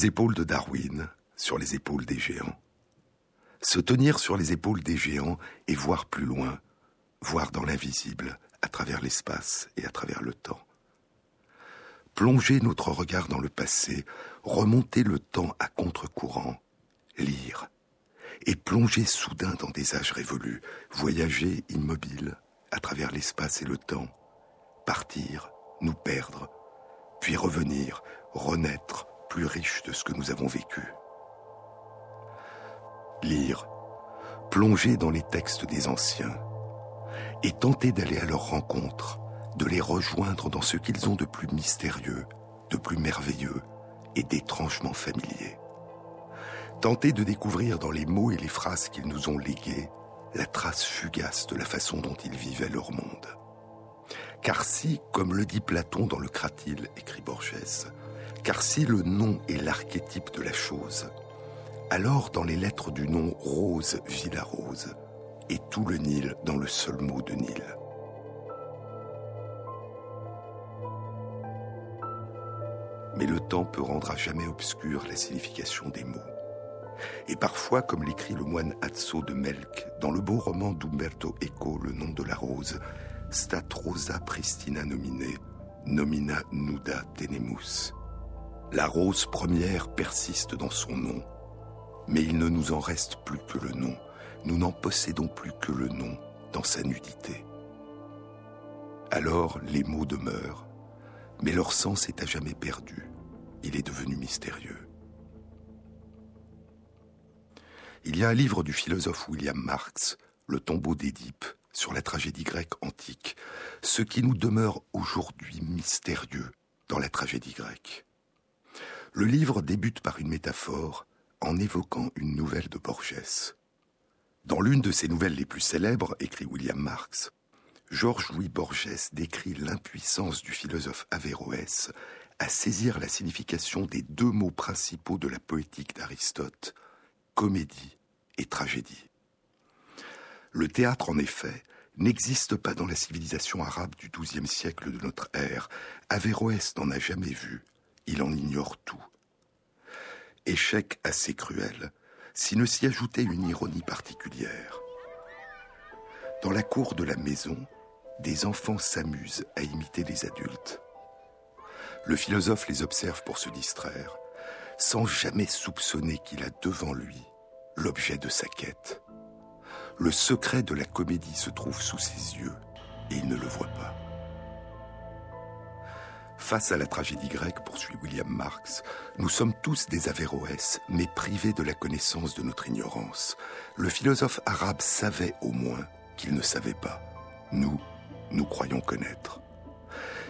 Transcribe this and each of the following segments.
les épaules de Darwin, sur les épaules des géants. Se tenir sur les épaules des géants et voir plus loin, voir dans l'invisible, à travers l'espace et à travers le temps. Plonger notre regard dans le passé, remonter le temps à contre-courant, lire, et plonger soudain dans des âges révolus, voyager immobile à travers l'espace et le temps, partir, nous perdre, puis revenir, renaître, plus riche de ce que nous avons vécu. Lire, plonger dans les textes des anciens, et tenter d'aller à leur rencontre, de les rejoindre dans ce qu'ils ont de plus mystérieux, de plus merveilleux et d'étrangement familier. Tenter de découvrir dans les mots et les phrases qu'ils nous ont légués la trace fugace de la façon dont ils vivaient leur monde. Car si, comme le dit Platon dans le Cratyle, écrit Borges, car si le nom est l'archétype de la chose, alors dans les lettres du nom Rose Villa Rose, et tout le Nil dans le seul mot de Nil. Mais le temps peut rendre à jamais obscure la signification des mots. Et parfois, comme l'écrit le moine Azzo de Melk dans le beau roman d'Umberto Eco, Le nom de la rose, Stat rosa pristina nomine, nomina nuda tenemus. La rose première persiste dans son nom, mais il ne nous en reste plus que le nom. Nous n'en possédons plus que le nom dans sa nudité. Alors les mots demeurent, mais leur sens est à jamais perdu. Il est devenu mystérieux. Il y a un livre du philosophe William Marx, Le tombeau d'Édipe, sur la tragédie grecque antique, ce qui nous demeure aujourd'hui mystérieux dans la tragédie grecque. Le livre débute par une métaphore en évoquant une nouvelle de Borges. Dans l'une de ses nouvelles les plus célèbres, écrit William Marx, Georges-Louis Borges décrit l'impuissance du philosophe Averroès à saisir la signification des deux mots principaux de la poétique d'Aristote, comédie et tragédie. Le théâtre, en effet, n'existe pas dans la civilisation arabe du XIIe siècle de notre ère. Averroès n'en a jamais vu, il en ignore tout échec assez cruel, s'il ne s'y ajoutait une ironie particulière. Dans la cour de la maison, des enfants s'amusent à imiter les adultes. Le philosophe les observe pour se distraire, sans jamais soupçonner qu'il a devant lui l'objet de sa quête. Le secret de la comédie se trouve sous ses yeux et il ne le voit pas. Face à la tragédie grecque, poursuit William Marx, nous sommes tous des Averroès, mais privés de la connaissance de notre ignorance. Le philosophe arabe savait au moins qu'il ne savait pas. Nous, nous croyons connaître.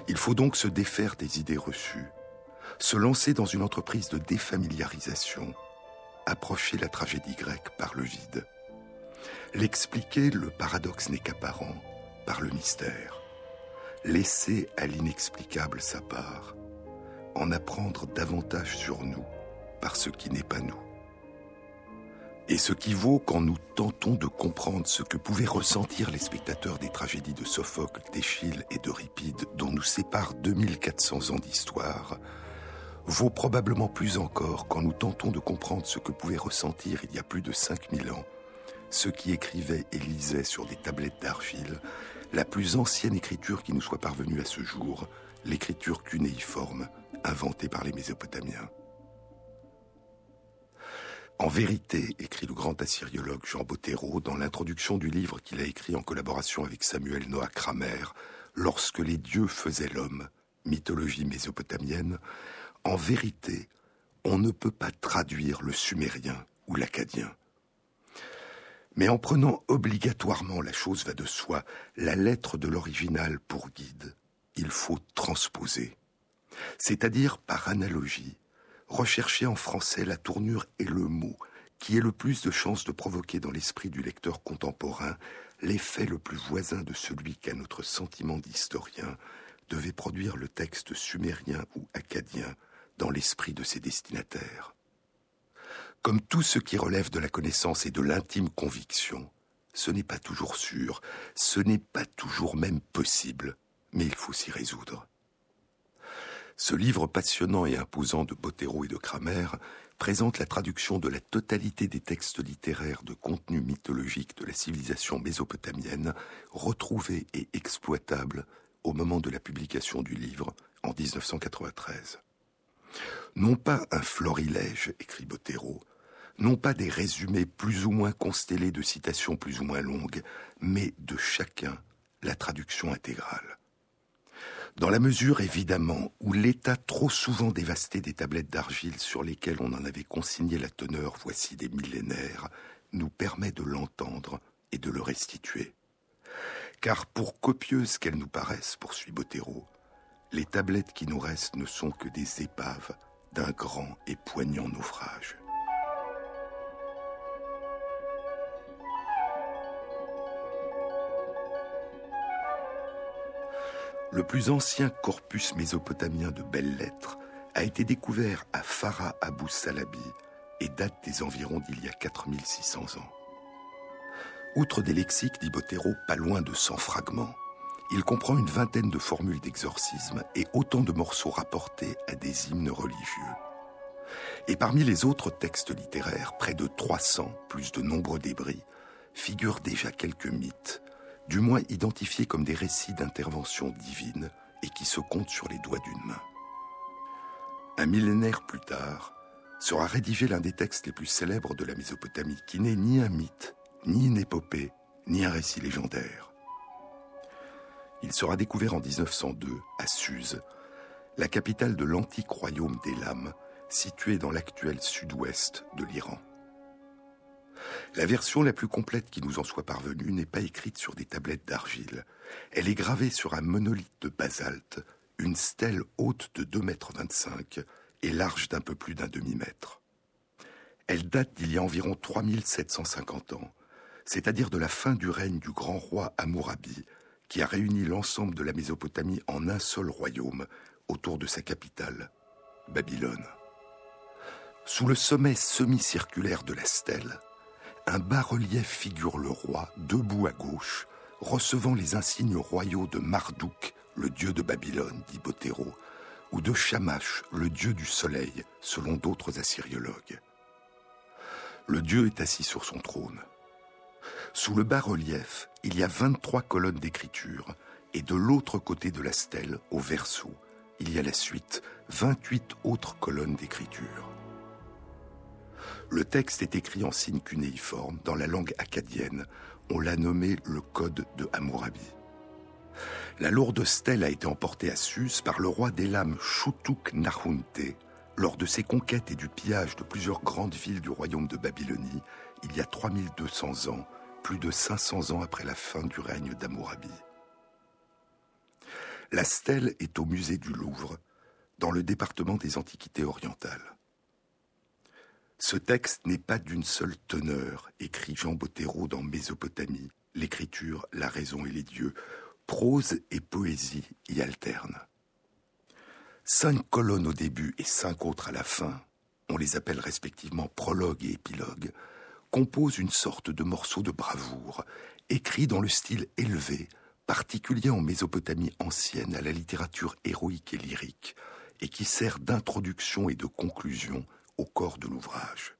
Il faut donc se défaire des idées reçues, se lancer dans une entreprise de défamiliarisation, approcher la tragédie grecque par le vide. L'expliquer, le paradoxe n'est qu'apparent, par le mystère laisser à l'inexplicable sa part, en apprendre davantage sur nous par ce qui n'est pas nous. Et ce qui vaut quand nous tentons de comprendre ce que pouvaient ressentir les spectateurs des tragédies de Sophocle, d'Échille et d'Euripide, dont nous séparent 2400 ans d'histoire, vaut probablement plus encore quand nous tentons de comprendre ce que pouvaient ressentir il y a plus de 5000 ans ceux qui écrivaient et lisaient sur des tablettes d'argile la plus ancienne écriture qui nous soit parvenue à ce jour, l'écriture cunéiforme, inventée par les Mésopotamiens. En vérité, écrit le grand assyriologue Jean Bottero dans l'introduction du livre qu'il a écrit en collaboration avec Samuel Noah Kramer, Lorsque les dieux faisaient l'homme, mythologie mésopotamienne, en vérité, on ne peut pas traduire le sumérien ou l'acadien. Mais en prenant obligatoirement, la chose va de soi, la lettre de l'original pour guide, il faut transposer. C'est-à-dire, par analogie, rechercher en français la tournure et le mot qui ait le plus de chances de provoquer dans l'esprit du lecteur contemporain l'effet le plus voisin de celui qu'à notre sentiment d'historien devait produire le texte sumérien ou acadien dans l'esprit de ses destinataires. Comme tout ce qui relève de la connaissance et de l'intime conviction, ce n'est pas toujours sûr, ce n'est pas toujours même possible, mais il faut s'y résoudre. Ce livre passionnant et imposant de Bottero et de Kramer présente la traduction de la totalité des textes littéraires de contenu mythologique de la civilisation mésopotamienne, retrouvés et exploitables au moment de la publication du livre en 1993. Non pas un florilège, écrit Bottero, non pas des résumés plus ou moins constellés de citations plus ou moins longues, mais de chacun la traduction intégrale. Dans la mesure, évidemment, où l'état trop souvent dévasté des tablettes d'argile sur lesquelles on en avait consigné la teneur voici des millénaires nous permet de l'entendre et de le restituer. Car pour copieuses qu'elles nous paraissent, poursuit Bottero, les tablettes qui nous restent ne sont que des épaves d'un grand et poignant naufrage. Le plus ancien corpus mésopotamien de belles lettres a été découvert à Farah Abu Salabi et date des environs d'il y a 4600 ans. Outre des lexiques, dit Botero, pas loin de 100 fragments, il comprend une vingtaine de formules d'exorcisme et autant de morceaux rapportés à des hymnes religieux. Et parmi les autres textes littéraires, près de 300, plus de nombreux débris, figurent déjà quelques mythes, du moins identifiés comme des récits d'intervention divine et qui se comptent sur les doigts d'une main. Un millénaire plus tard, sera rédigé l'un des textes les plus célèbres de la Mésopotamie, qui n'est ni un mythe, ni une épopée, ni un récit légendaire. Il sera découvert en 1902 à Suse, la capitale de l'antique royaume d'Elam, situé dans l'actuel sud-ouest de l'Iran. La version la plus complète qui nous en soit parvenue n'est pas écrite sur des tablettes d'argile. Elle est gravée sur un monolithe de basalte, une stèle haute de 2,25 mètres et large d'un peu plus d'un demi-mètre. Elle date d'il y a environ 3750 ans, c'est-à-dire de la fin du règne du grand roi Amourabi, qui a réuni l'ensemble de la Mésopotamie en un seul royaume autour de sa capitale, Babylone. Sous le sommet semi-circulaire de la stèle, un bas-relief figure le roi, debout à gauche, recevant les insignes royaux de Marduk, le dieu de Babylone, dit Bottero, ou de Shamash, le dieu du soleil, selon d'autres assyriologues. Le dieu est assis sur son trône. Sous le bas-relief, il y a 23 colonnes d'écriture, et de l'autre côté de la stèle, au verso, il y a la suite, 28 autres colonnes d'écriture. Le texte est écrit en signe cunéiforme dans la langue acadienne. On l'a nommé le Code de Hammurabi. La lourde stèle a été emportée à Sus par le roi d'Elam Shutuk Nahunte lors de ses conquêtes et du pillage de plusieurs grandes villes du royaume de Babylonie il y a 3200 ans, plus de 500 ans après la fin du règne d'Hammurabi. La stèle est au musée du Louvre, dans le département des Antiquités orientales. Ce texte n'est pas d'une seule teneur, écrit Jean Bottero dans Mésopotamie, l'écriture, la raison et les dieux. Prose et poésie y alternent. Cinq colonnes au début et cinq autres à la fin, on les appelle respectivement prologue et épilogue, composent une sorte de morceau de bravoure, écrit dans le style élevé, particulier en Mésopotamie ancienne à la littérature héroïque et lyrique, et qui sert d'introduction et de conclusion au corps de l'ouvrage.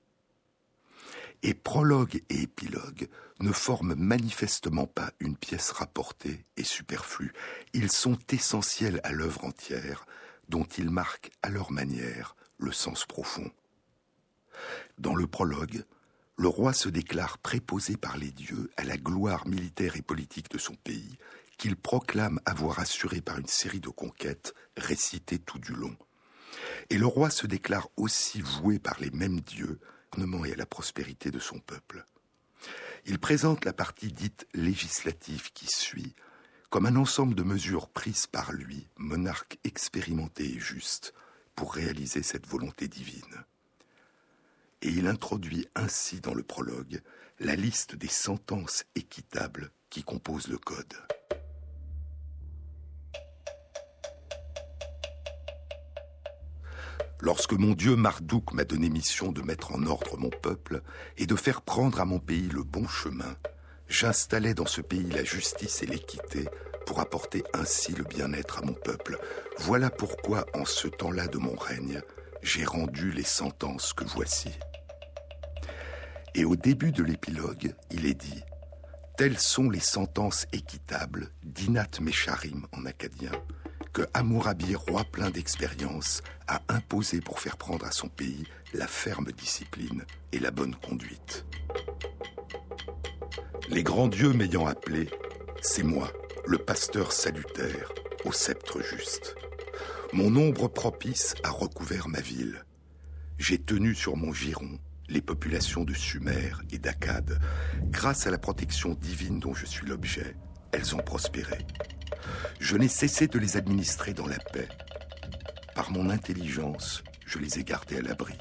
Et prologue et épilogue ne forment manifestement pas une pièce rapportée et superflue. Ils sont essentiels à l'œuvre entière, dont ils marquent à leur manière le sens profond. Dans le prologue, le roi se déclare préposé par les dieux à la gloire militaire et politique de son pays, qu'il proclame avoir assuré par une série de conquêtes récitées tout du long et le roi se déclare aussi voué par les mêmes dieux et à la prospérité de son peuple. Il présente la partie dite législative qui suit comme un ensemble de mesures prises par lui, monarque expérimenté et juste, pour réaliser cette volonté divine. Et il introduit ainsi dans le prologue la liste des sentences équitables qui composent le Code. Lorsque mon Dieu Marduk m'a donné mission de mettre en ordre mon peuple et de faire prendre à mon pays le bon chemin, j'installai dans ce pays la justice et l'équité pour apporter ainsi le bien-être à mon peuple. Voilà pourquoi, en ce temps-là de mon règne, j'ai rendu les sentences que voici. Et au début de l'épilogue, il est dit Telles sont les sentences équitables d'Inat Mesharim en acadien, que Hammurabi, roi plein d'expérience, a imposé pour faire prendre à son pays la ferme discipline et la bonne conduite. Les grands dieux m'ayant appelé, c'est moi, le pasteur salutaire, au sceptre juste. Mon ombre propice a recouvert ma ville. J'ai tenu sur mon giron les populations de Sumer et d'Akkad. Grâce à la protection divine dont je suis l'objet, elles ont prospéré. Je n'ai cessé de les administrer dans la paix. Par mon intelligence, je les ai gardés à l'abri.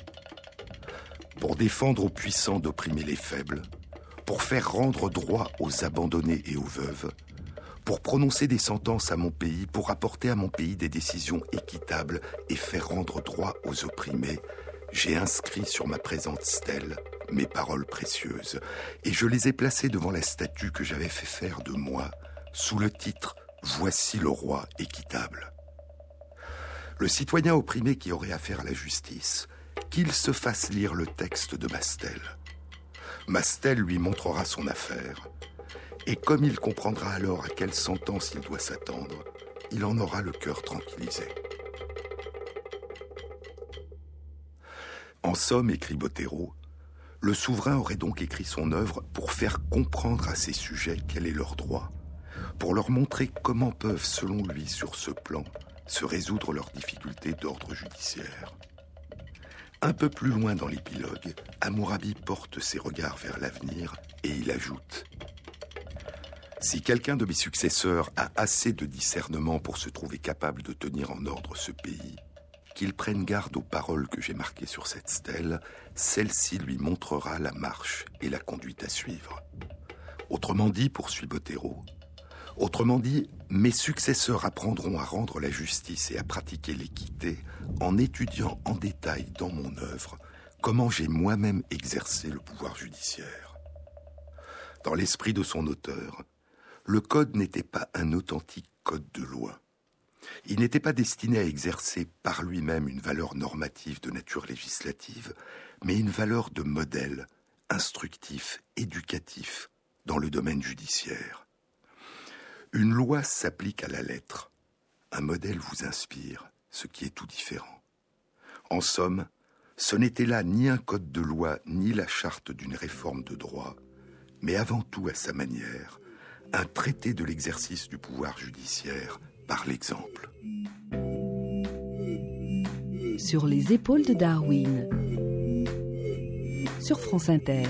Pour défendre aux puissants d'opprimer les faibles, pour faire rendre droit aux abandonnés et aux veuves, pour prononcer des sentences à mon pays, pour apporter à mon pays des décisions équitables et faire rendre droit aux opprimés, j'ai inscrit sur ma présente stèle mes paroles précieuses, et je les ai placées devant la statue que j'avais fait faire de moi, sous le titre Voici le roi équitable. Le citoyen opprimé qui aurait affaire à la justice, qu'il se fasse lire le texte de ma stèle. Ma stèle lui montrera son affaire, et comme il comprendra alors à quelle sentence il doit s'attendre, il en aura le cœur tranquillisé. En somme, écrit Bottero, le souverain aurait donc écrit son œuvre pour faire comprendre à ses sujets quel est leur droit, pour leur montrer comment peuvent, selon lui, sur ce plan, se résoudre leurs difficultés d'ordre judiciaire. Un peu plus loin dans l'épilogue, Amourabi porte ses regards vers l'avenir et il ajoute Si quelqu'un de mes successeurs a assez de discernement pour se trouver capable de tenir en ordre ce pays, qu'il prenne garde aux paroles que j'ai marquées sur cette stèle, celle-ci lui montrera la marche et la conduite à suivre. Autrement dit, poursuit Bottero, autrement dit, mes successeurs apprendront à rendre la justice et à pratiquer l'équité en étudiant en détail dans mon œuvre comment j'ai moi-même exercé le pouvoir judiciaire. Dans l'esprit de son auteur, le code n'était pas un authentique code de loi. Il n'était pas destiné à exercer par lui-même une valeur normative de nature législative, mais une valeur de modèle, instructif, éducatif, dans le domaine judiciaire. Une loi s'applique à la lettre. Un modèle vous inspire, ce qui est tout différent. En somme, ce n'était là ni un code de loi, ni la charte d'une réforme de droit, mais avant tout à sa manière, un traité de l'exercice du pouvoir judiciaire par l'exemple. Sur les épaules de Darwin, sur France Inter.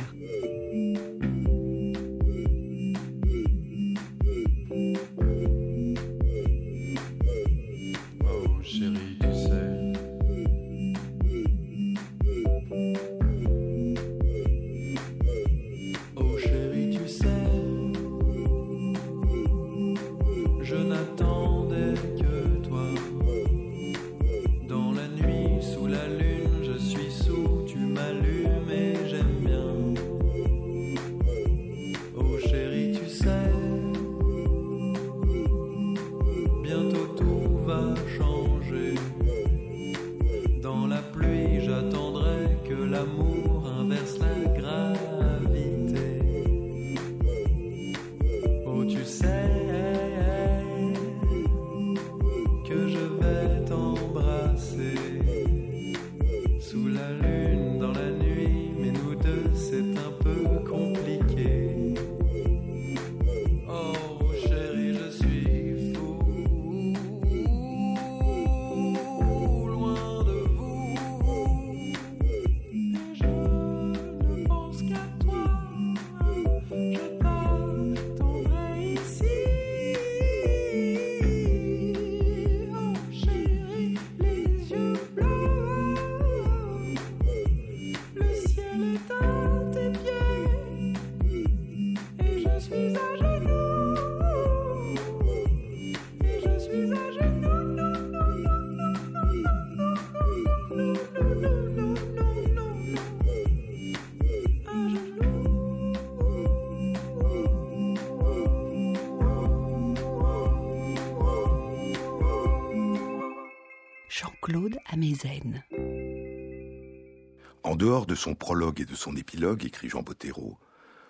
En dehors de son prologue et de son épilogue, écrit Jean Bottero,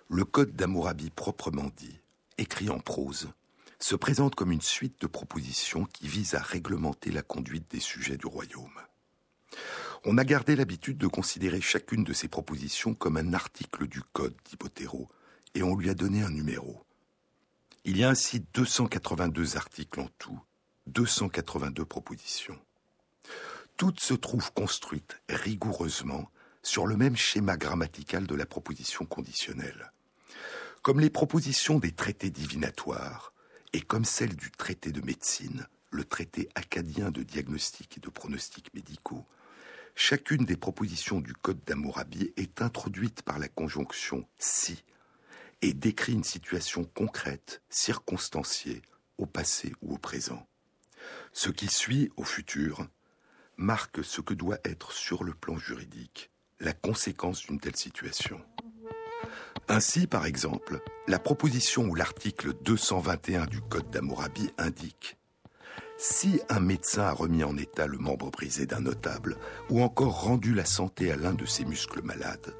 le Code d'Amourabi proprement dit, écrit en prose, se présente comme une suite de propositions qui visent à réglementer la conduite des sujets du royaume. On a gardé l'habitude de considérer chacune de ces propositions comme un article du Code, dit Bottero, et on lui a donné un numéro. Il y a ainsi 282 articles en tout, 282 propositions. Toutes se trouvent construites rigoureusement sur le même schéma grammatical de la proposition conditionnelle. Comme les propositions des traités divinatoires et comme celles du traité de médecine, le traité acadien de diagnostic et de pronostic médicaux, chacune des propositions du Code d'Amourabi est introduite par la conjonction si et décrit une situation concrète, circonstanciée, au passé ou au présent. Ce qui suit au futur marque ce que doit être sur le plan juridique la conséquence d'une telle situation. Ainsi, par exemple, la proposition ou l'article 221 du Code d'Amourabi indique si un médecin a remis en état le membre brisé d'un notable ou encore rendu la santé à l'un de ses muscles malades,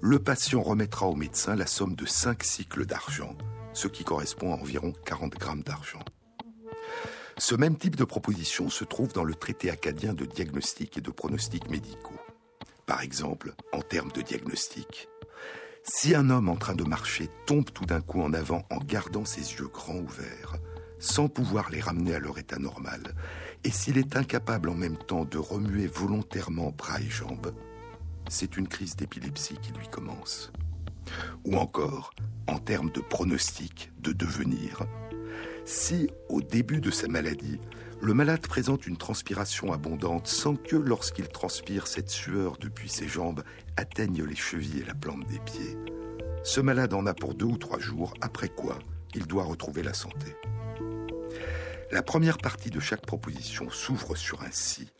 le patient remettra au médecin la somme de 5 cycles d'argent, ce qui correspond à environ 40 grammes d'argent. Ce même type de proposition se trouve dans le traité acadien de diagnostic et de pronostic médicaux. Par exemple, en termes de diagnostic, si un homme en train de marcher tombe tout d'un coup en avant en gardant ses yeux grands ouverts, sans pouvoir les ramener à leur état normal, et s'il est incapable en même temps de remuer volontairement bras et jambes, c'est une crise d'épilepsie qui lui commence. Ou encore, en termes de pronostic, de devenir, si, au début de sa maladie, le malade présente une transpiration abondante sans que, lorsqu'il transpire, cette sueur depuis ses jambes atteigne les chevilles et la plante des pieds, ce malade en a pour deux ou trois jours, après quoi il doit retrouver la santé. La première partie de chaque proposition s'ouvre sur un si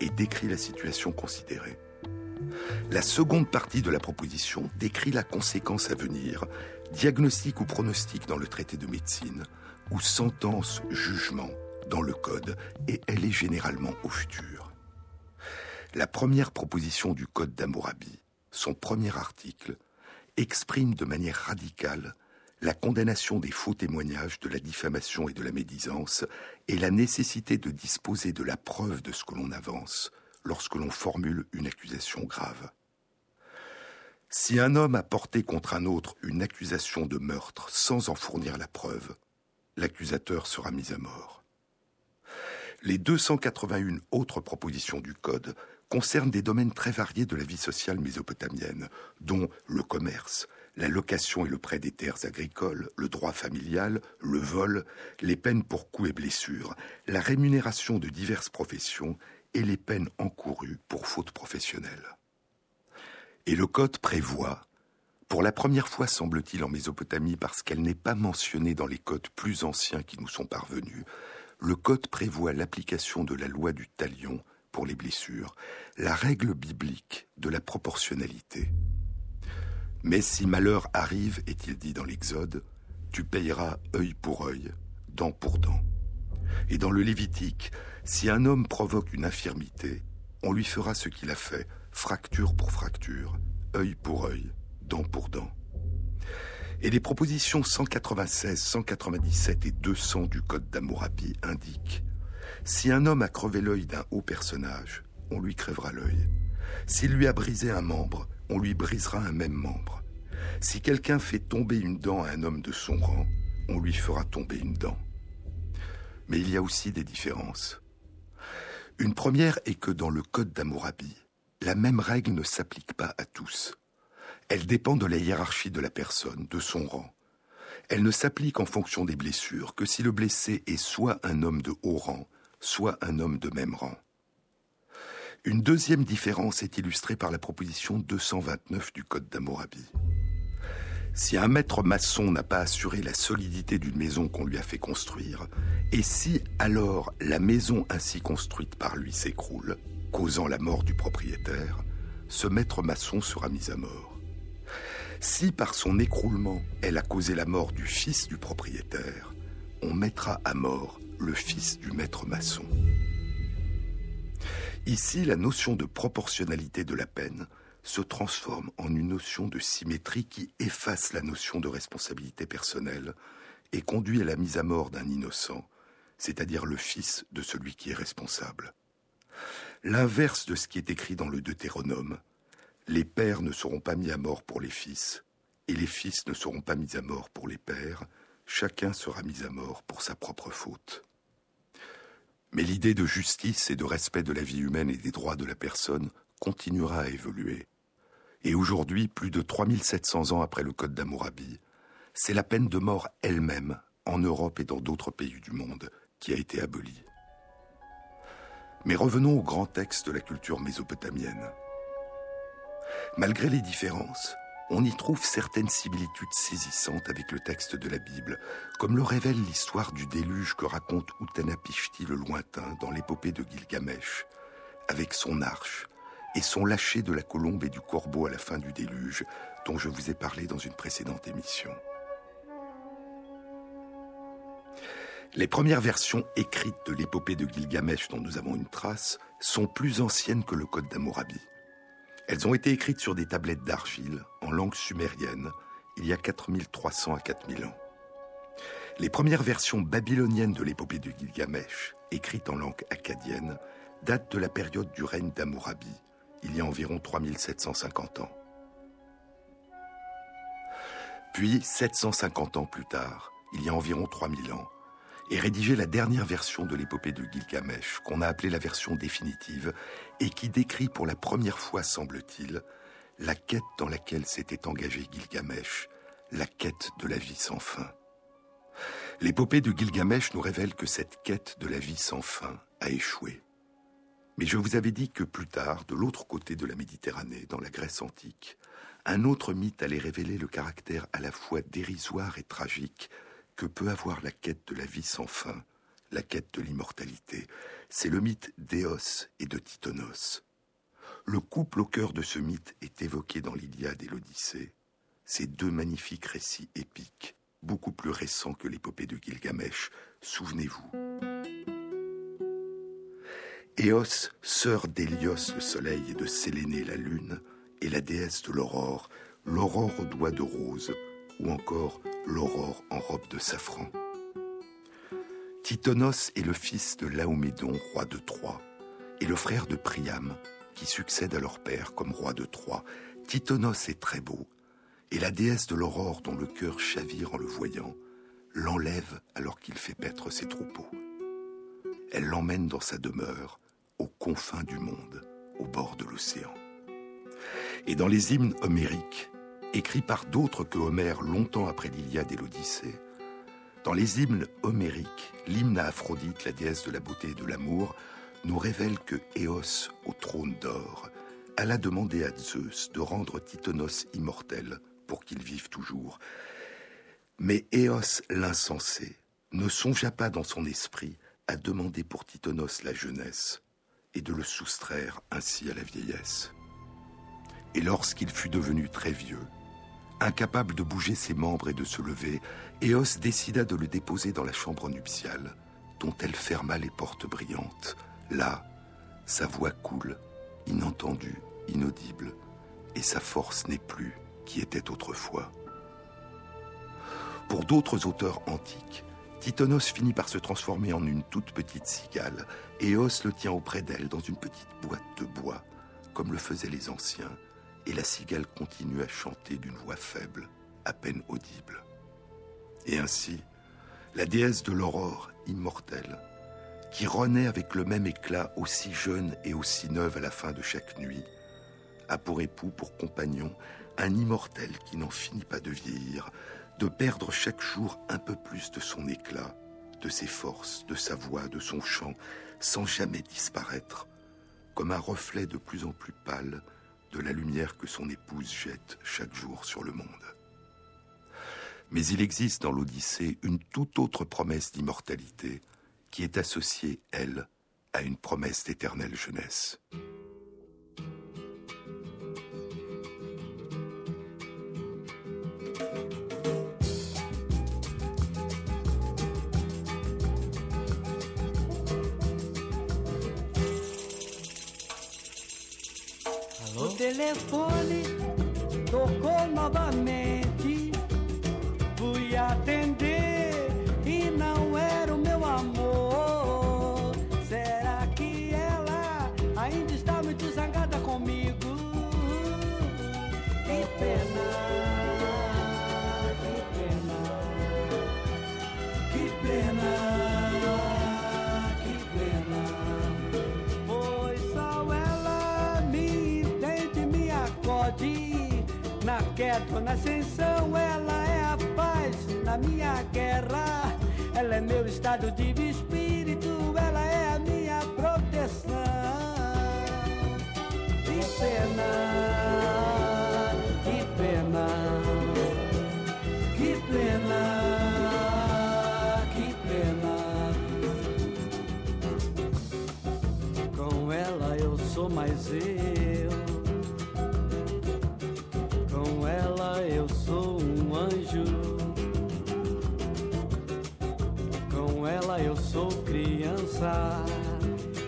et décrit la situation considérée. La seconde partie de la proposition décrit la conséquence à venir, diagnostic ou pronostic dans le traité de médecine, ou sentence, jugement dans le code, et elle est généralement au futur. La première proposition du code d'Amourabi, son premier article, exprime de manière radicale la condamnation des faux témoignages, de la diffamation et de la médisance, et la nécessité de disposer de la preuve de ce que l'on avance, lorsque l'on formule une accusation grave. Si un homme a porté contre un autre une accusation de meurtre sans en fournir la preuve, l'accusateur sera mis à mort. Les 281 autres propositions du Code concernent des domaines très variés de la vie sociale mésopotamienne, dont le commerce, la location et le prêt des terres agricoles, le droit familial, le vol, les peines pour coups et blessures, la rémunération de diverses professions et les peines encourues pour faute professionnelle. Et le Code prévoit, pour la première fois semble-t-il en Mésopotamie parce qu'elle n'est pas mentionnée dans les codes plus anciens qui nous sont parvenus, le Code prévoit l'application de la loi du talion pour les blessures, la règle biblique de la proportionnalité. Mais si malheur arrive, est-il dit dans l'Exode, tu payeras œil pour œil, dent pour dent. Et dans le Lévitique, si un homme provoque une infirmité, on lui fera ce qu'il a fait, fracture pour fracture, œil pour œil, dent pour dent. Et les propositions 196, 197 et 200 du Code d'Amourabi indiquent si un homme a crevé l'œil d'un haut personnage, on lui crèvera l'œil. S'il lui a brisé un membre, on lui brisera un même membre. Si quelqu'un fait tomber une dent à un homme de son rang, on lui fera tomber une dent. Mais il y a aussi des différences. Une première est que dans le Code d'Amourabi, la même règle ne s'applique pas à tous. Elle dépend de la hiérarchie de la personne, de son rang. Elle ne s'applique en fonction des blessures que si le blessé est soit un homme de haut rang, soit un homme de même rang. Une deuxième différence est illustrée par la proposition 229 du Code d'Amourabi. Si un maître maçon n'a pas assuré la solidité d'une maison qu'on lui a fait construire, et si alors la maison ainsi construite par lui s'écroule, causant la mort du propriétaire, ce maître maçon sera mis à mort. Si par son écroulement elle a causé la mort du fils du propriétaire, on mettra à mort le fils du maître maçon. Ici, la notion de proportionnalité de la peine se transforme en une notion de symétrie qui efface la notion de responsabilité personnelle et conduit à la mise à mort d'un innocent, c'est-à-dire le fils de celui qui est responsable. L'inverse de ce qui est écrit dans le Deutéronome, les pères ne seront pas mis à mort pour les fils, et les fils ne seront pas mis à mort pour les pères, chacun sera mis à mort pour sa propre faute. Mais l'idée de justice et de respect de la vie humaine et des droits de la personne continuera à évoluer. Et aujourd'hui, plus de 3700 ans après le Code d'Amourabi, c'est la peine de mort elle-même, en Europe et dans d'autres pays du monde, qui a été abolie. Mais revenons au grand texte de la culture mésopotamienne. Malgré les différences, on y trouve certaines similitudes saisissantes avec le texte de la Bible, comme le révèle l'histoire du déluge que raconte Utanapishti le lointain dans l'épopée de Gilgamesh, avec son arche et son lâcher de la colombe et du corbeau à la fin du déluge, dont je vous ai parlé dans une précédente émission. Les premières versions écrites de l'épopée de Gilgamesh dont nous avons une trace sont plus anciennes que le Code d'Amourabi. Elles ont été écrites sur des tablettes d'argile en langue sumérienne il y a 4300 à 4000 ans. Les premières versions babyloniennes de l'épopée de Gilgamesh, écrites en langue acadienne, datent de la période du règne d'Amourabi, il y a environ 3750 ans. Puis, 750 ans plus tard, il y a environ 3000 ans, et rédigé la dernière version de l'épopée de Gilgamesh, qu'on a appelée la version définitive, et qui décrit pour la première fois, semble-t-il, la quête dans laquelle s'était engagé Gilgamesh, la quête de la vie sans fin. L'épopée de Gilgamesh nous révèle que cette quête de la vie sans fin a échoué. Mais je vous avais dit que plus tard, de l'autre côté de la Méditerranée, dans la Grèce antique, un autre mythe allait révéler le caractère à la fois dérisoire et tragique que peut avoir la quête de la vie sans fin, la quête de l'immortalité. C'est le mythe d'Éos et de Titonos. Le couple au cœur de ce mythe est évoqué dans l'Iliade et l'Odyssée. Ces deux magnifiques récits épiques, beaucoup plus récents que l'épopée de Gilgamesh, souvenez-vous. Éos, sœur d'Hélios le soleil et de Sélénée la lune, est la déesse de l'aurore, l'aurore aux doigts de rose, ou encore l'aurore en robe de safran. Titonos est le fils de Laomédon, roi de Troie, et le frère de Priam, qui succède à leur père comme roi de Troie. Titonos est très beau, et la déesse de l'aurore dont le cœur chavire en le voyant, l'enlève alors qu'il fait paître ses troupeaux. Elle l'emmène dans sa demeure, aux confins du monde, au bord de l'océan. Et dans les hymnes homériques, écrit par d'autres que Homère longtemps après l'Iliade et l'Odyssée. Dans les hymnes homériques, l'hymne à Aphrodite, la déesse de la beauté et de l'amour, nous révèle que Éos, au trône d'or, alla demander à Zeus de rendre Titonos immortel pour qu'il vive toujours. Mais Éos, l'insensé, ne songea pas dans son esprit à demander pour Titonos la jeunesse et de le soustraire ainsi à la vieillesse. Et lorsqu'il fut devenu très vieux, Incapable de bouger ses membres et de se lever, Éos décida de le déposer dans la chambre nuptiale, dont elle ferma les portes brillantes. Là, sa voix coule, inentendue, inaudible, et sa force n'est plus qui était autrefois. Pour d'autres auteurs antiques, Titonos finit par se transformer en une toute petite cigale, et Éos le tient auprès d'elle dans une petite boîte de bois, comme le faisaient les anciens, et la cigale continue à chanter d'une voix faible, à peine audible. Et ainsi, la déesse de l'aurore, immortelle, qui renaît avec le même éclat aussi jeune et aussi neuve à la fin de chaque nuit, a pour époux, pour compagnon, un immortel qui n'en finit pas de vieillir, de perdre chaque jour un peu plus de son éclat, de ses forces, de sa voix, de son chant, sans jamais disparaître, comme un reflet de plus en plus pâle de la lumière que son épouse jette chaque jour sur le monde. Mais il existe dans l'Odyssée une toute autre promesse d'immortalité qui est associée, elle, à une promesse d'éternelle jeunesse. Telefone tocou novamente. Fui atender Ou na ascensão, ela é a paz na minha guerra. Ela é meu estado de espírito, ela é a minha proteção. Que pena, que pena, que pena, que pena. Com ela eu sou mais eu. Ela eu sou criança.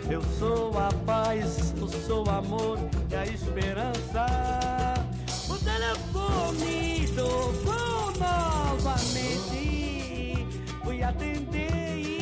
Eu sou a paz, eu sou o amor e a esperança. O telefone tocou novamente. Fui atender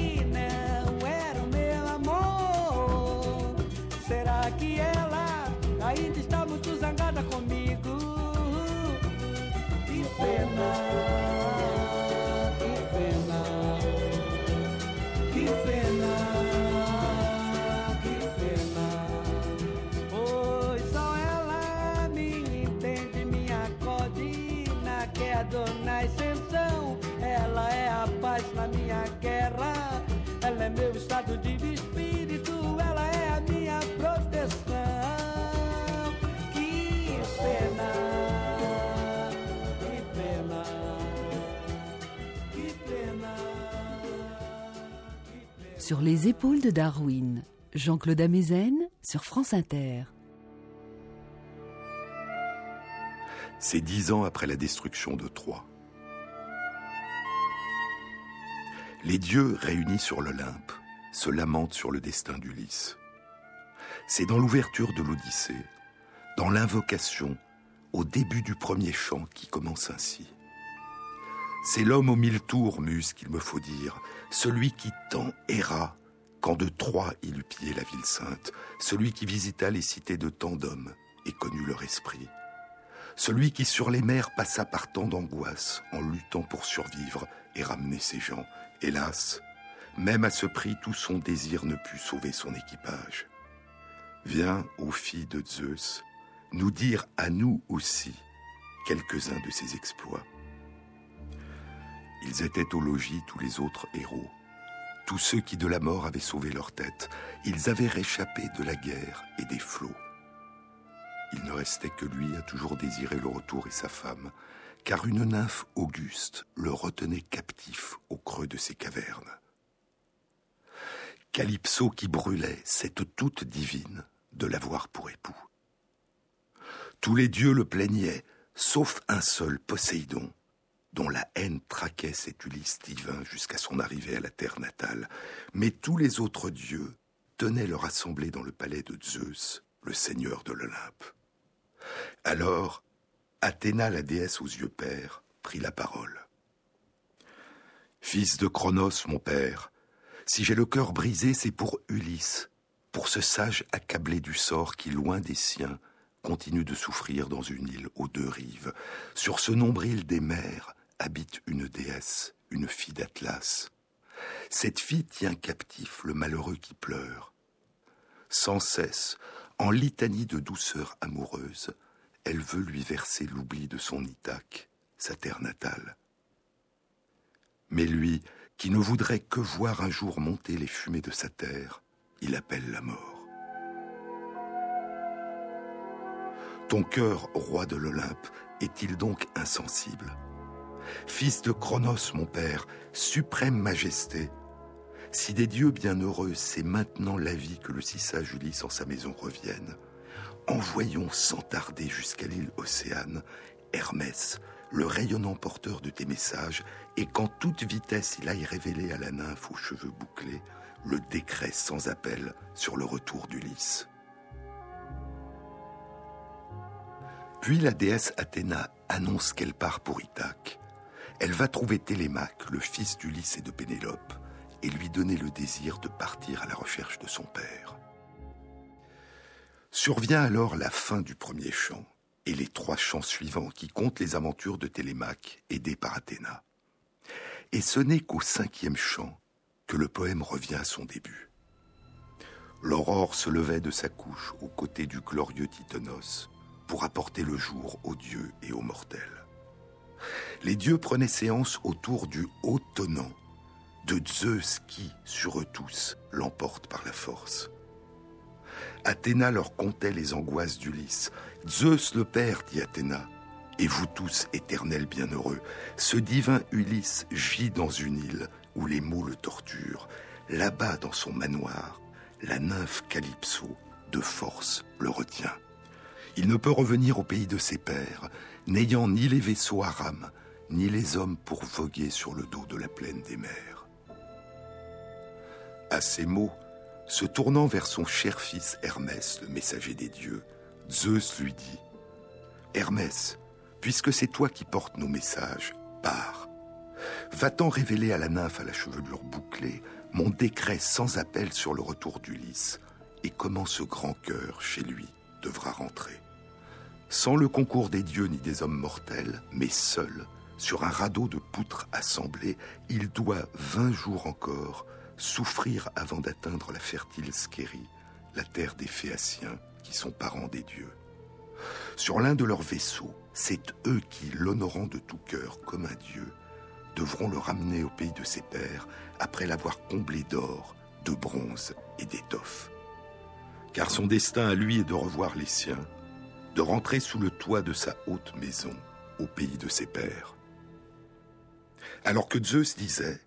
Sur les épaules de Darwin, Jean-Claude Amezen sur France Inter. C'est dix ans après la destruction de Troie. Les dieux réunis sur l'Olympe se lamentent sur le destin d'Ulysse. C'est dans l'ouverture de l'Odyssée, dans l'invocation, au début du premier chant qui commence ainsi. C'est l'homme aux mille tours, muse, qu'il me faut dire, celui qui tant erra quand de Troie il eut pillé la ville sainte, celui qui visita les cités de tant d'hommes et connut leur esprit, celui qui sur les mers passa par tant d'angoisses en luttant pour survivre et ramener ses gens. Hélas, même à ce prix, tout son désir ne put sauver son équipage. Viens, ô filles de Zeus, nous dire à nous aussi quelques-uns de ses exploits. Ils étaient au logis tous les autres héros, tous ceux qui de la mort avaient sauvé leur tête. Ils avaient réchappé de la guerre et des flots. Il ne restait que lui à toujours désirer le retour et sa femme, car une nymphe auguste le retenait captif au creux de ses cavernes. Calypso qui brûlait, cette toute divine, de l'avoir pour époux. Tous les dieux le plaignaient, sauf un seul, Poséidon, dont la haine traquait cet Ulysse divin jusqu'à son arrivée à la terre natale. Mais tous les autres dieux tenaient leur assemblée dans le palais de Zeus, le seigneur de l'Olympe. Alors, Athéna, la déesse aux yeux pères, prit la parole. Fils de Cronos, mon père, si j'ai le cœur brisé, c'est pour Ulysse, pour ce sage accablé du sort qui, loin des siens, continue de souffrir dans une île aux deux rives. Sur ce nombril des mers habite une déesse, une fille d'Atlas. Cette fille tient captif le malheureux qui pleure. Sans cesse, en litanie de douceur amoureuse, elle veut lui verser l'oubli de son Ithaque, sa terre natale. Mais lui, qui ne voudrait que voir un jour monter les fumées de sa terre, il appelle la mort. Ton cœur, roi de l'Olympe, est-il donc insensible? Fils de Cronos, mon père, suprême majesté, si des dieux bienheureux, c'est maintenant la vie que le si sage Ulysse en sa maison revienne, envoyons sans tarder jusqu'à l'île Océane Hermès, le rayonnant porteur de tes messages, et qu'en toute vitesse il aille révéler à la nymphe aux cheveux bouclés le décret sans appel sur le retour d'Ulysse. Puis la déesse Athéna annonce qu'elle part pour Ithaque. Elle va trouver Télémaque, le fils d'Ulysse et de Pénélope, et lui donner le désir de partir à la recherche de son père. Survient alors la fin du premier chant et les trois chants suivants qui comptent les aventures de Télémaque aidé par Athéna. Et ce n'est qu'au cinquième chant que le poème revient à son début. L'aurore se levait de sa couche aux côtés du glorieux Titanos pour apporter le jour aux dieux et aux mortels. Les dieux prenaient séance autour du haut tenant de Zeus qui, sur eux tous, l'emporte par la force. Athéna leur contait les angoisses d'Ulysse. Zeus le père, dit Athéna, et vous tous, éternels bienheureux, ce divin Ulysse gît dans une île où les maux le torturent. Là-bas, dans son manoir, la nymphe Calypso, de force, le retient. Il ne peut revenir au pays de ses pères, n'ayant ni les vaisseaux à rame, ni les hommes pour voguer sur le dos de la plaine des mers. À ces mots, se tournant vers son cher fils Hermès, le messager des dieux, Zeus lui dit Hermès, puisque c'est toi qui portes nos messages, pars. Va-t'en révéler à la nymphe à la chevelure bouclée mon décret sans appel sur le retour d'Ulysse et comment ce grand cœur chez lui devra rentrer. Sans le concours des dieux ni des hommes mortels, mais seul, sur un radeau de poutres assemblées, il doit vingt jours encore souffrir avant d'atteindre la fertile Skérie, la terre des Phéaciens, qui sont parents des dieux. Sur l'un de leurs vaisseaux, c'est eux qui, l'honorant de tout cœur comme un dieu, devront le ramener au pays de ses pères après l'avoir comblé d'or, de bronze et d'étoffe. Car son destin à lui est de revoir les siens, de rentrer sous le toit de sa haute maison au pays de ses pères. Alors que Zeus disait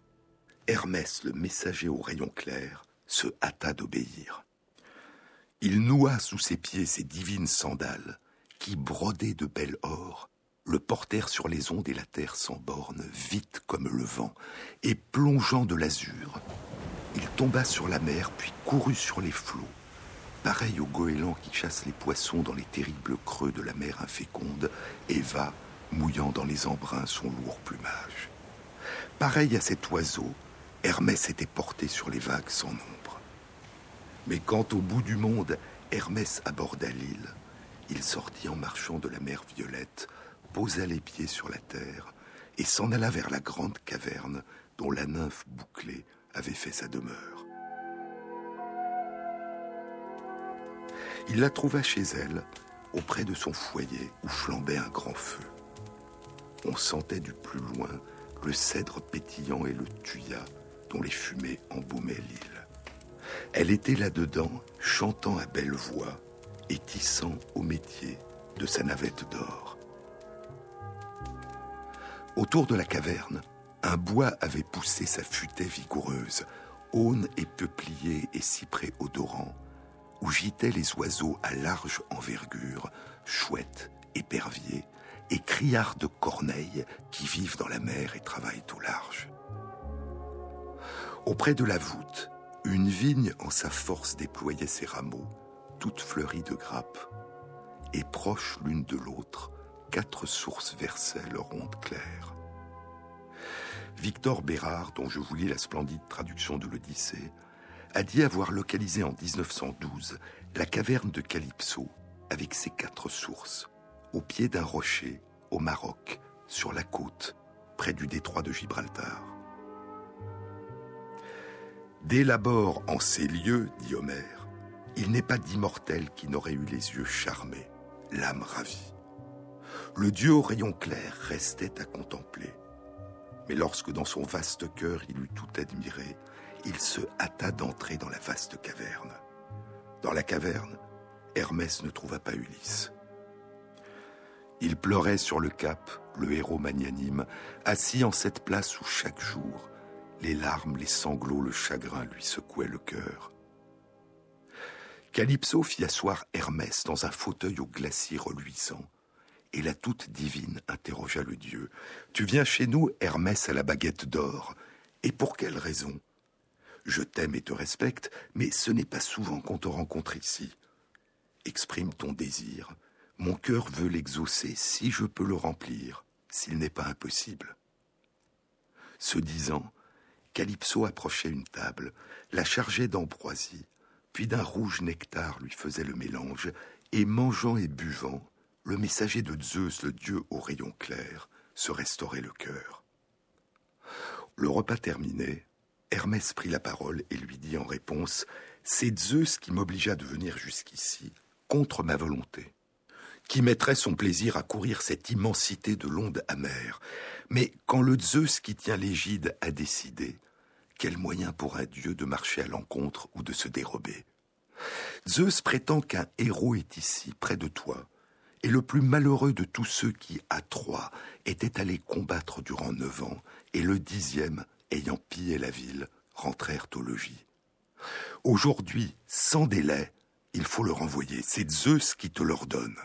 Hermès, le messager au rayon clair, se hâta d'obéir. Il noua sous ses pieds ses divines sandales, qui, brodées de bel or, le portèrent sur les ondes et la terre sans borne, vite comme le vent, et plongeant de l'azur, il tomba sur la mer, puis courut sur les flots, pareil au goéland qui chasse les poissons dans les terribles creux de la mer inféconde, et va, mouillant dans les embruns son lourd plumage. Pareil à cet oiseau, Hermès était porté sur les vagues sans nombre. Mais quand au bout du monde, Hermès aborda l'île, il sortit en marchant de la mer violette, posa les pieds sur la terre et s'en alla vers la grande caverne dont la nymphe bouclée avait fait sa demeure. Il la trouva chez elle, auprès de son foyer où flambait un grand feu. On sentait du plus loin le cèdre pétillant et le thuya dont les fumées embaumaient l'île. Elle était là-dedans, chantant à belle voix et tissant au métier de sa navette d'or. Autour de la caverne, un bois avait poussé sa futaie vigoureuse, aune et peuplier et cyprès odorant, où gîtaient les oiseaux à large envergure, chouettes, éperviers et criards de corneilles qui vivent dans la mer et travaillent au large. Auprès de la voûte, une vigne en sa force déployait ses rameaux, toutes fleuries de grappes, et proches l'une de l'autre, quatre sources versaient leur onde claire. Victor Bérard, dont je vous lis la splendide traduction de l'Odyssée, a dit avoir localisé en 1912 la caverne de Calypso avec ses quatre sources, au pied d'un rocher, au Maroc, sur la côte, près du détroit de Gibraltar. D'élabore en ces lieux, dit Homère, il n'est pas d'immortel qui n'aurait eu les yeux charmés, l'âme ravie. Le Dieu au rayon clair restait à contempler. Mais lorsque dans son vaste cœur il eut tout admiré, il se hâta d'entrer dans la vaste caverne. Dans la caverne, Hermès ne trouva pas Ulysse. Il pleurait sur le cap, le héros magnanime, assis en cette place où chaque jour les larmes, les sanglots, le chagrin lui secouaient le cœur. Calypso fit asseoir Hermès dans un fauteuil au glacier reluisant, et la toute divine interrogea le dieu. Tu viens chez nous, Hermès à la baguette d'or, et pour quelle raison? Je t'aime et te respecte, mais ce n'est pas souvent qu'on te rencontre ici. Exprime ton désir, Mon cœur veut l'exaucer si je peux le remplir, s'il n'est pas impossible. Ce disant, Calypso approchait une table, la chargeait d'ambroisie, puis d'un rouge nectar lui faisait le mélange, et mangeant et buvant, le messager de Zeus, le dieu au rayon clair, se restaurait le cœur. Le repas terminé, Hermès prit la parole et lui dit en réponse C'est Zeus qui m'obligea de venir jusqu'ici, contre ma volonté, qui mettrait son plaisir à courir cette immensité de l'onde amère. Mais quand le Zeus qui tient l'égide a décidé, quel moyen pour un dieu de marcher à l'encontre ou de se dérober? Zeus prétend qu'un héros est ici, près de toi, et le plus malheureux de tous ceux qui, à Troie, étaient allés combattre durant neuf ans, et le dixième, ayant pillé la ville, rentrèrent au logis. Aujourd'hui, sans délai, il faut le renvoyer. C'est Zeus qui te l'ordonne.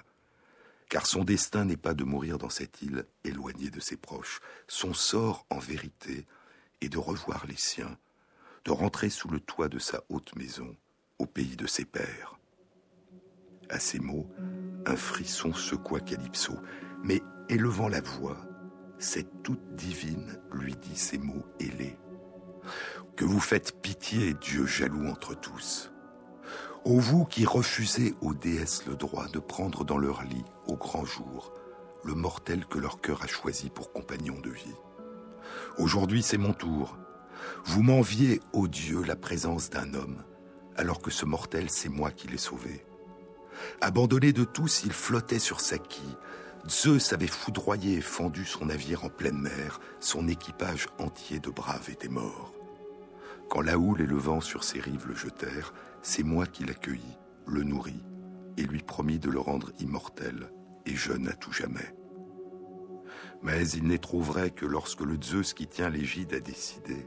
Car son destin n'est pas de mourir dans cette île éloignée de ses proches. Son sort, en vérité, est de revoir les siens, de rentrer sous le toit de sa haute maison, au pays de ses pères. À ces mots, un frisson secoua Calypso, mais élevant la voix, cette toute divine lui dit ces mots ailés. Que vous faites pitié, Dieu jaloux entre tous. Ô vous qui refusez aux déesses le droit de prendre dans leur lit, au grand jour, le mortel que leur cœur a choisi pour compagnon de vie. Aujourd'hui c'est mon tour. Vous m'enviez, ô Dieu, la présence d'un homme, alors que ce mortel, c'est moi qui l'ai sauvé. Abandonné de tous, il flottait sur sa quille. Zeus avait foudroyé et fendu son navire en pleine mer, son équipage entier de braves était mort. Quand la houle et le vent sur ses rives le jetèrent, c'est moi qui l'accueillis, le nourris, et lui promis de le rendre immortel et jeune à tout jamais. Mais il n'est trop vrai que lorsque le Zeus qui tient l'égide a décidé,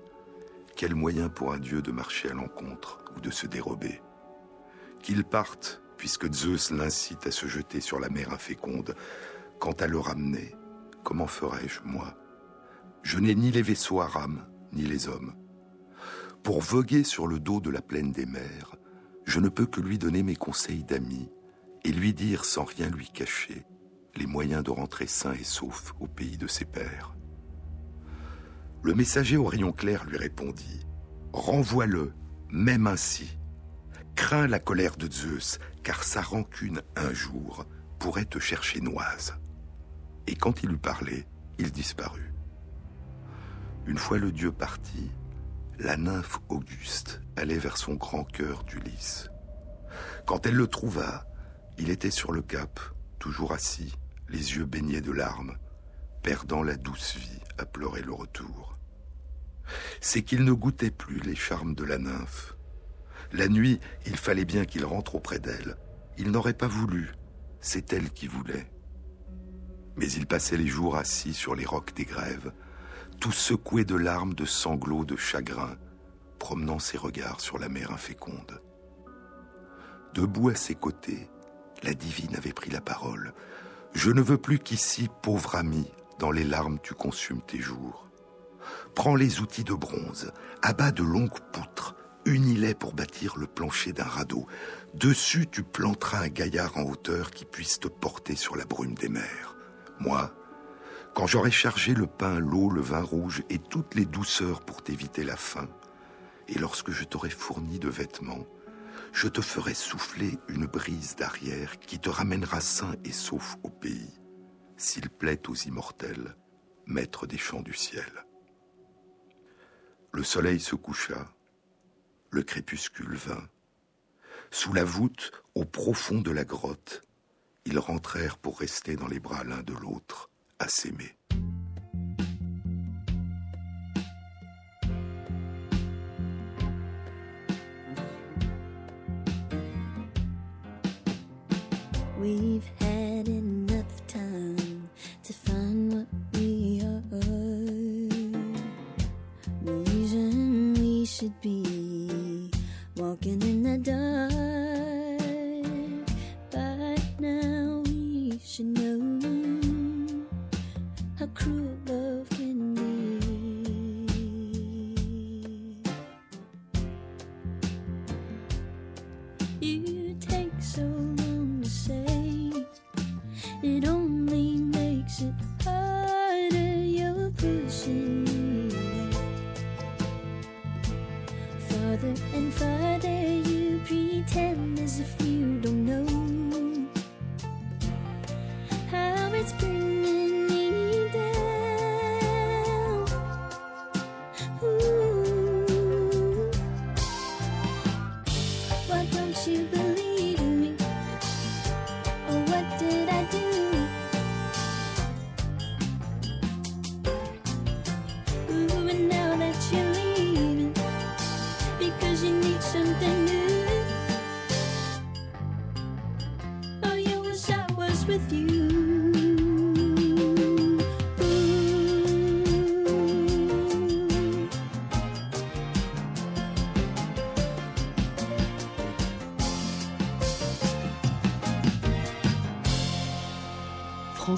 quel moyen pour un dieu de marcher à l'encontre ou de se dérober? Qu'il parte, puisque Zeus l'incite à se jeter sur la mer inféconde. Quant à le ramener, comment ferais-je, moi? Je n'ai ni les vaisseaux à rame, ni les hommes. Pour voguer sur le dos de la plaine des mers, je ne peux que lui donner mes conseils d'amis et lui dire sans rien lui cacher les moyens de rentrer sain et sauf au pays de ses pères. Le messager au rayon clair lui répondit Renvoie-le, même ainsi. Crains la colère de Zeus, car sa rancune un jour pourrait te chercher noise. Et quand il eut parlé, il disparut. Une fois le dieu parti, la nymphe Auguste allait vers son grand cœur d'Ulysse. Quand elle le trouva, il était sur le cap, toujours assis, les yeux baignés de larmes, perdant la douce vie à pleurer le retour. C'est qu'il ne goûtait plus les charmes de la nymphe. La nuit, il fallait bien qu'il rentre auprès d'elle. Il n'aurait pas voulu, c'est elle qui voulait. Mais il passait les jours assis sur les rocs des grèves, tout secoué de larmes, de sanglots, de chagrin, promenant ses regards sur la mer inféconde. Debout à ses côtés, la divine avait pris la parole. Je ne veux plus qu'ici, pauvre ami, dans les larmes tu consumes tes jours. Prends les outils de bronze, abat de longues poutres, unis-les pour bâtir le plancher d'un radeau. Dessus, tu planteras un gaillard en hauteur qui puisse te porter sur la brume des mers. Moi, quand j'aurai chargé le pain, l'eau, le vin rouge et toutes les douceurs pour t'éviter la faim, et lorsque je t'aurai fourni de vêtements, je te ferai souffler une brise d'arrière qui te ramènera sain et sauf au pays, s'il plaît aux immortels, maîtres des champs du ciel. Le soleil se coucha, le crépuscule vint. Sous la voûte, au profond de la grotte, ils rentrèrent pour rester dans les bras l'un de l'autre, à s'aimer. We've had enough time to find what we are. The reason we should be walking in the dark. Cruel.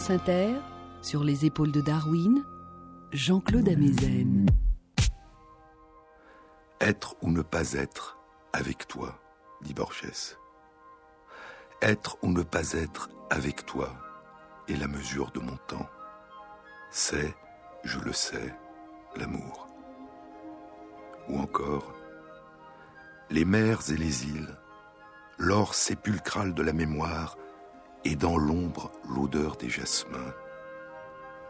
France Inter, sur les épaules de Darwin, Jean-Claude Amezen. Être ou ne pas être avec toi, dit Borges. Être ou ne pas être avec toi est la mesure de mon temps. C'est, je le sais, l'amour. Ou encore, les mers et les îles, l'or sépulcral de la mémoire et dans l'ombre l'odeur des jasmins.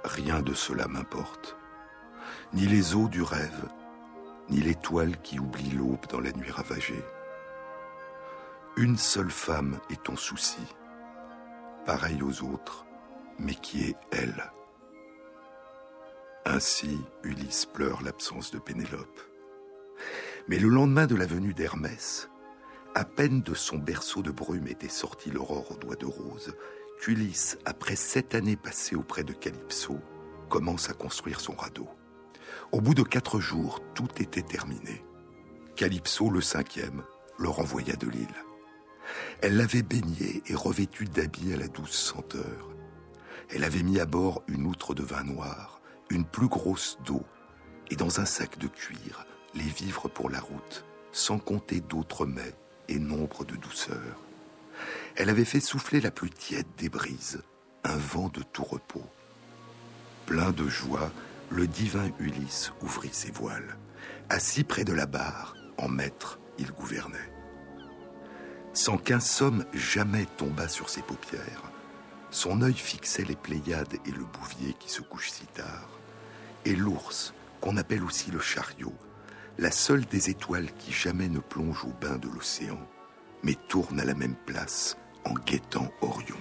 Rien de cela m'importe. Ni les eaux du rêve, ni l'étoile qui oublie l'aube dans la nuit ravagée. Une seule femme est ton souci, pareille aux autres, mais qui est elle. Ainsi, Ulysse pleure l'absence de Pénélope. Mais le lendemain de la venue d'Hermès, à peine de son berceau de brume était sortie l'aurore aux doigts de rose, qu'Ulysse, après sept années passées auprès de Calypso, commence à construire son radeau. Au bout de quatre jours, tout était terminé. Calypso, le cinquième, le renvoya de l'île. Elle l'avait baigné et revêtu d'habits à la douce senteur. Elle avait mis à bord une outre de vin noir, une plus grosse d'eau, et dans un sac de cuir, les vivres pour la route, sans compter d'autres mets et nombre de douceurs. Elle avait fait souffler la plus tiède des brises, un vent de tout repos. Plein de joie, le divin Ulysse ouvrit ses voiles. Assis près de la barre, en maître, il gouvernait. Sans qu'un somme jamais tombât sur ses paupières, son œil fixait les Pléiades et le bouvier qui se couche si tard, et l'ours, qu'on appelle aussi le chariot, la seule des étoiles qui jamais ne plonge au bain de l'océan, mais tourne à la même place en guettant Orion.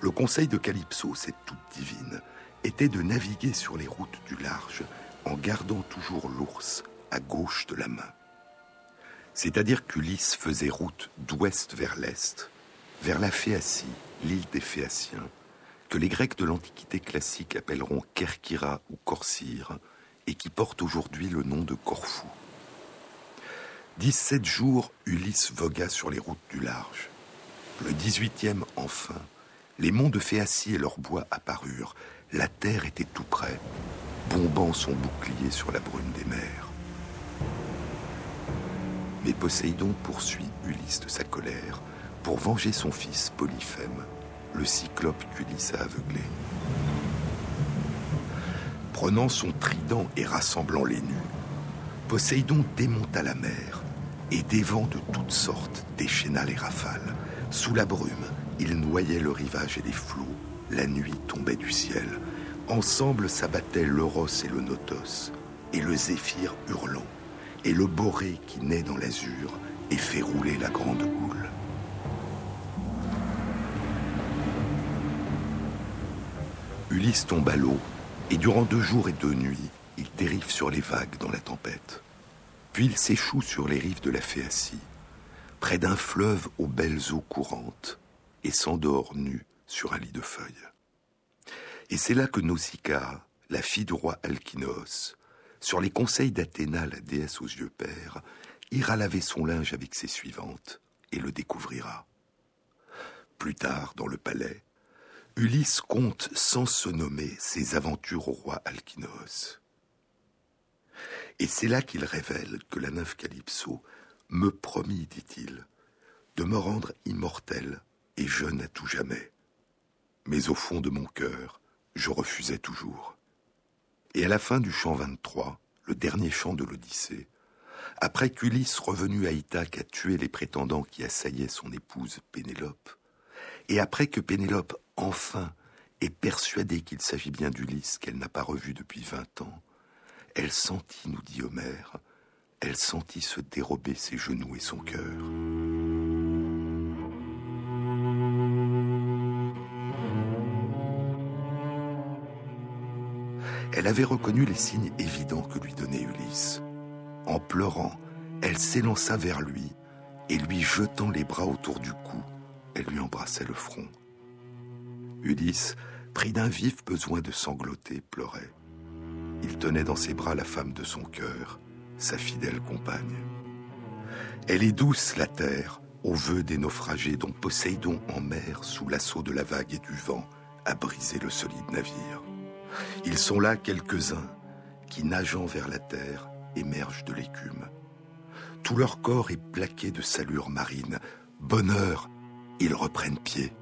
Le conseil de Calypso, cette toute divine, était de naviguer sur les routes du large en gardant toujours l'ours à gauche de la main. C'est-à-dire qu'Ulysse faisait route d'ouest vers l'est, vers la Phéacie, l'île des Phéaciens, que les Grecs de l'Antiquité classique appelleront Kerkyra ou Corcyre, et qui porte aujourd'hui le nom de Corfou. 17 jours, Ulysse vogua sur les routes du large. Le 18e, enfin, les monts de Phéacie et leurs bois apparurent. La terre était tout près, bombant son bouclier sur la brume des mers. Mais Poséidon poursuit Ulysse de sa colère pour venger son fils Polyphème, le cyclope qu'Ulysse a aveuglé. Prenant son trident et rassemblant les nus, Poséidon démonta la mer et des vents de toutes sortes déchaîna les rafales. Sous la brume, il noyait le rivage et les flots. La nuit tombait du ciel. Ensemble s'abattaient l'Euros et le Notos, et le Zéphyr hurlant, et le Boré qui naît dans l'azur et fait rouler la grande houle. Ulysse tombe à l'eau, et durant deux jours et deux nuits, il dérive sur les vagues dans la tempête. Puis il s'échoue sur les rives de la Phéacie, près d'un fleuve aux belles eaux courantes, et s'endort nu sur un lit de feuilles. Et c'est là que Nausicaa, la fille du roi Alkinos, sur les conseils d'Athéna, la déesse aux yeux pères, ira laver son linge avec ses suivantes et le découvrira. Plus tard, dans le palais, Ulysse compte sans se nommer ses aventures au roi Alkinos. Et c'est là qu'il révèle que la nymphe Calypso me promit, dit-il, de me rendre immortel et jeune à tout jamais. Mais au fond de mon cœur, je refusais toujours. Et à la fin du chant 23, le dernier chant de l'Odyssée, Après qu'Ulysse, revenu à Ithaque, a tué les prétendants qui assaillaient son épouse Pénélope, et après que Pénélope, enfin, est persuadée qu'il s'agit bien d'Ulysse qu'elle n'a pas revu depuis vingt ans, elle sentit, nous dit Homère, elle sentit se dérober ses genoux et son cœur. Elle avait reconnu les signes évidents que lui donnait Ulysse. En pleurant, elle s'élança vers lui et lui jetant les bras autour du cou, elle lui embrassait le front. Ulysse, pris d'un vif besoin de sangloter, pleurait. Il tenait dans ses bras la femme de son cœur, sa fidèle compagne. Elle est douce, la terre, au vœu des naufragés dont Poséidon en mer, sous l'assaut de la vague et du vent, a brisé le solide navire. Ils sont là quelques-uns qui, nageant vers la terre, émergent de l'écume. Tout leur corps est plaqué de salures marines. Bonheur, ils reprennent pied.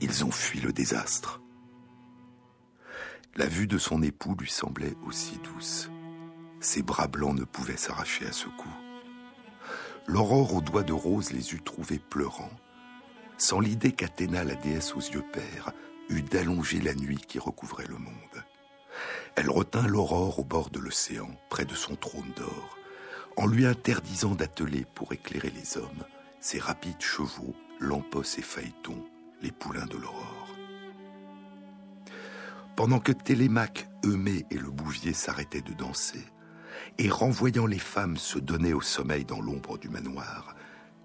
Ils ont fui le désastre. La vue de son époux lui semblait aussi douce. Ses bras blancs ne pouvaient s'arracher à ce coup. L'aurore aux doigts de rose les eût trouvés pleurant, sans l'idée qu'Athéna, la déesse aux yeux pères, eût d'allonger la nuit qui recouvrait le monde. Elle retint l'aurore au bord de l'océan, près de son trône d'or, en lui interdisant d'atteler pour éclairer les hommes ses rapides chevaux, lampos et phaétons, les poulains de l'aurore. Pendant que Télémaque, Eumée et le bouvier s'arrêtaient de danser, et renvoyant les femmes se donnaient au sommeil dans l'ombre du manoir,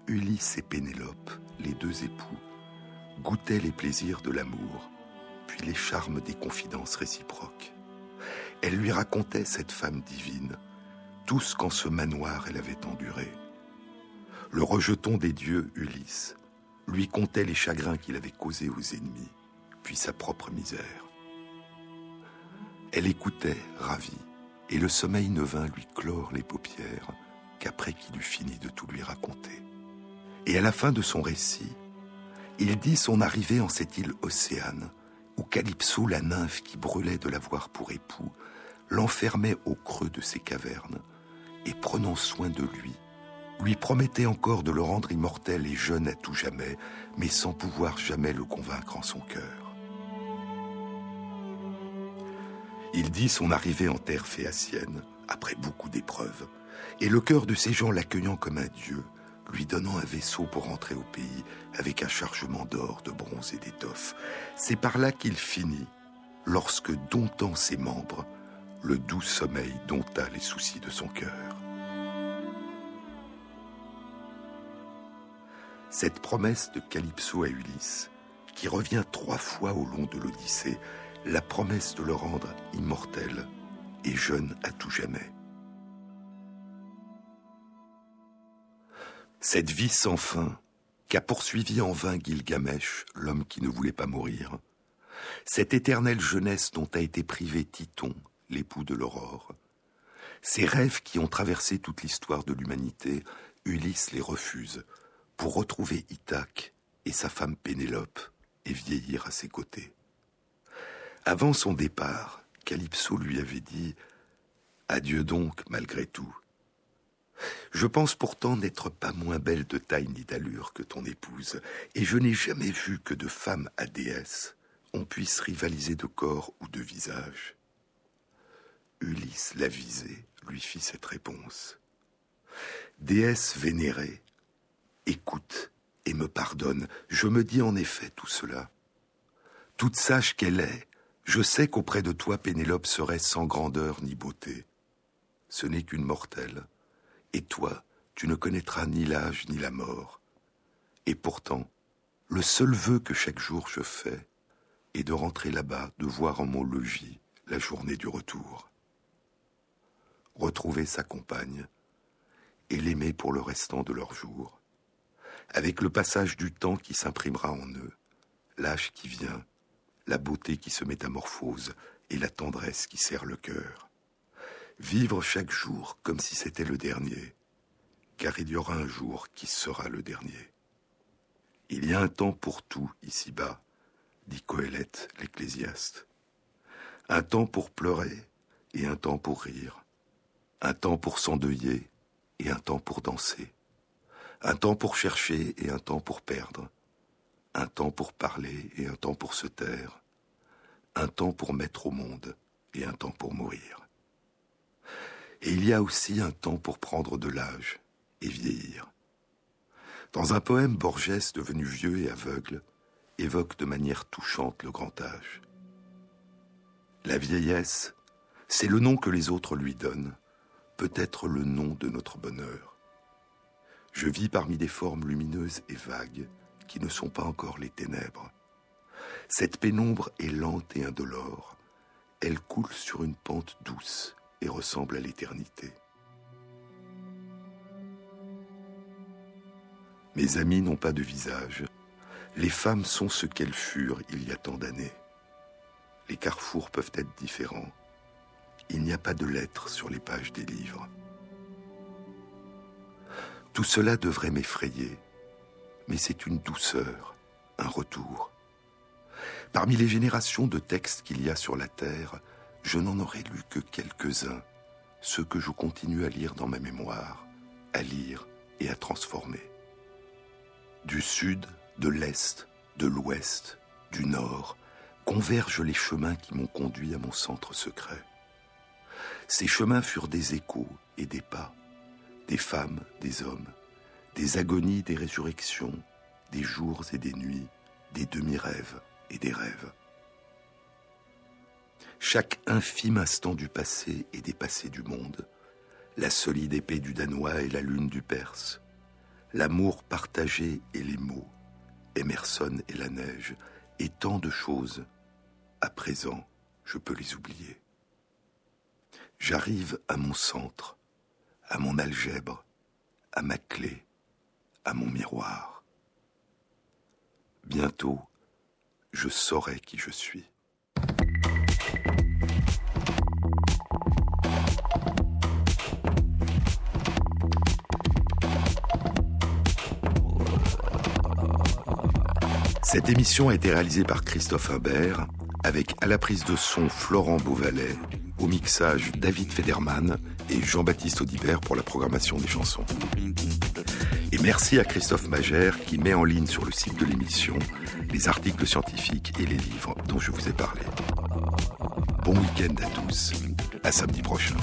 Ulysse et Pénélope, les deux époux, goûtaient les plaisirs de l'amour, puis les charmes des confidences réciproques. Elle lui racontait, cette femme divine, tout ce qu'en ce manoir elle avait enduré. Le rejeton des dieux, Ulysse, lui contait les chagrins qu'il avait causés aux ennemis, puis sa propre misère. Elle écoutait, ravie, et le sommeil ne vint lui clore les paupières qu'après qu'il eut fini de tout lui raconter. Et à la fin de son récit, il dit son arrivée en cette île Océane, où Calypso, la nymphe qui brûlait de l'avoir pour époux, l'enfermait au creux de ses cavernes, et prenant soin de lui, lui promettait encore de le rendre immortel et jeune à tout jamais, mais sans pouvoir jamais le convaincre en son cœur. Il dit son arrivée en terre phéacienne, après beaucoup d'épreuves, et le cœur de ces gens l'accueillant comme un dieu, lui donnant un vaisseau pour rentrer au pays avec un chargement d'or, de bronze et d'étoffe. C'est par là qu'il finit, lorsque, domptant ses membres, le doux sommeil dompta les soucis de son cœur. Cette promesse de Calypso à Ulysse, qui revient trois fois au long de l'Odyssée, la promesse de le rendre immortel et jeune à tout jamais. Cette vie sans fin qu'a poursuivi en vain Gilgamesh, l'homme qui ne voulait pas mourir, cette éternelle jeunesse dont a été privé Titon, l'époux de l'aurore, ces rêves qui ont traversé toute l'histoire de l'humanité, Ulysse les refuse pour retrouver Ithaque et sa femme Pénélope et vieillir à ses côtés. Avant son départ, Calypso lui avait dit Adieu donc, malgré tout. Je pense pourtant n'être pas moins belle de taille ni d'allure que ton épouse, et je n'ai jamais vu que de femme à déesse on puisse rivaliser de corps ou de visage. Ulysse l'avisé lui fit cette réponse. Déesse vénérée, écoute et me pardonne, je me dis en effet tout cela. Toute sage qu'elle est, je sais qu'auprès de toi, Pénélope serait sans grandeur ni beauté. Ce n'est qu'une mortelle. Et toi, tu ne connaîtras ni l'âge ni la mort. Et pourtant, le seul vœu que chaque jour je fais est de rentrer là-bas, de voir en mon logis la journée du retour. Retrouver sa compagne et l'aimer pour le restant de leurs jours. Avec le passage du temps qui s'imprimera en eux, l'âge qui vient, la beauté qui se métamorphose et la tendresse qui serre le cœur. Vivre chaque jour comme si c'était le dernier, car il y aura un jour qui sera le dernier. Il y a un temps pour tout ici-bas, dit Coëlette l'Ecclésiaste. Un temps pour pleurer et un temps pour rire, un temps pour s'endeuiller et un temps pour danser, un temps pour chercher et un temps pour perdre, un temps pour parler et un temps pour se taire, un temps pour mettre au monde et un temps pour mourir. Et il y a aussi un temps pour prendre de l'âge et vieillir. Dans un poème, Borges, devenu vieux et aveugle, évoque de manière touchante le grand âge. La vieillesse, c'est le nom que les autres lui donnent, peut-être le nom de notre bonheur. Je vis parmi des formes lumineuses et vagues qui ne sont pas encore les ténèbres. Cette pénombre est lente et indolore. Elle coule sur une pente douce et ressemble à l'éternité. Mes amis n'ont pas de visage. Les femmes sont ce qu'elles furent il y a tant d'années. Les carrefours peuvent être différents. Il n'y a pas de lettres sur les pages des livres. Tout cela devrait m'effrayer, mais c'est une douceur, un retour. Parmi les générations de textes qu'il y a sur la Terre, je n'en aurais lu que quelques-uns, ceux que je continue à lire dans ma mémoire, à lire et à transformer. Du sud, de l'est, de l'ouest, du nord, convergent les chemins qui m'ont conduit à mon centre secret. Ces chemins furent des échos et des pas, des femmes, des hommes, des agonies, des résurrections, des jours et des nuits, des demi-rêves et des rêves. Chaque infime instant du passé et des passés du monde, la solide épée du Danois et la lune du Perse, l'amour partagé et les mots, Emerson et la neige, et tant de choses, à présent, je peux les oublier. J'arrive à mon centre, à mon algèbre, à ma clé, à mon miroir. Bientôt, je saurai qui je suis. Cette émission a été réalisée par Christophe Imbert, avec à la prise de son Florent Beauvalet, au mixage David Federman et Jean-Baptiste Audibert pour la programmation des chansons. Et merci à Christophe Magère qui met en ligne sur le site de l'émission les articles scientifiques et les livres dont je vous ai parlé. Bon week-end à tous. À samedi prochain.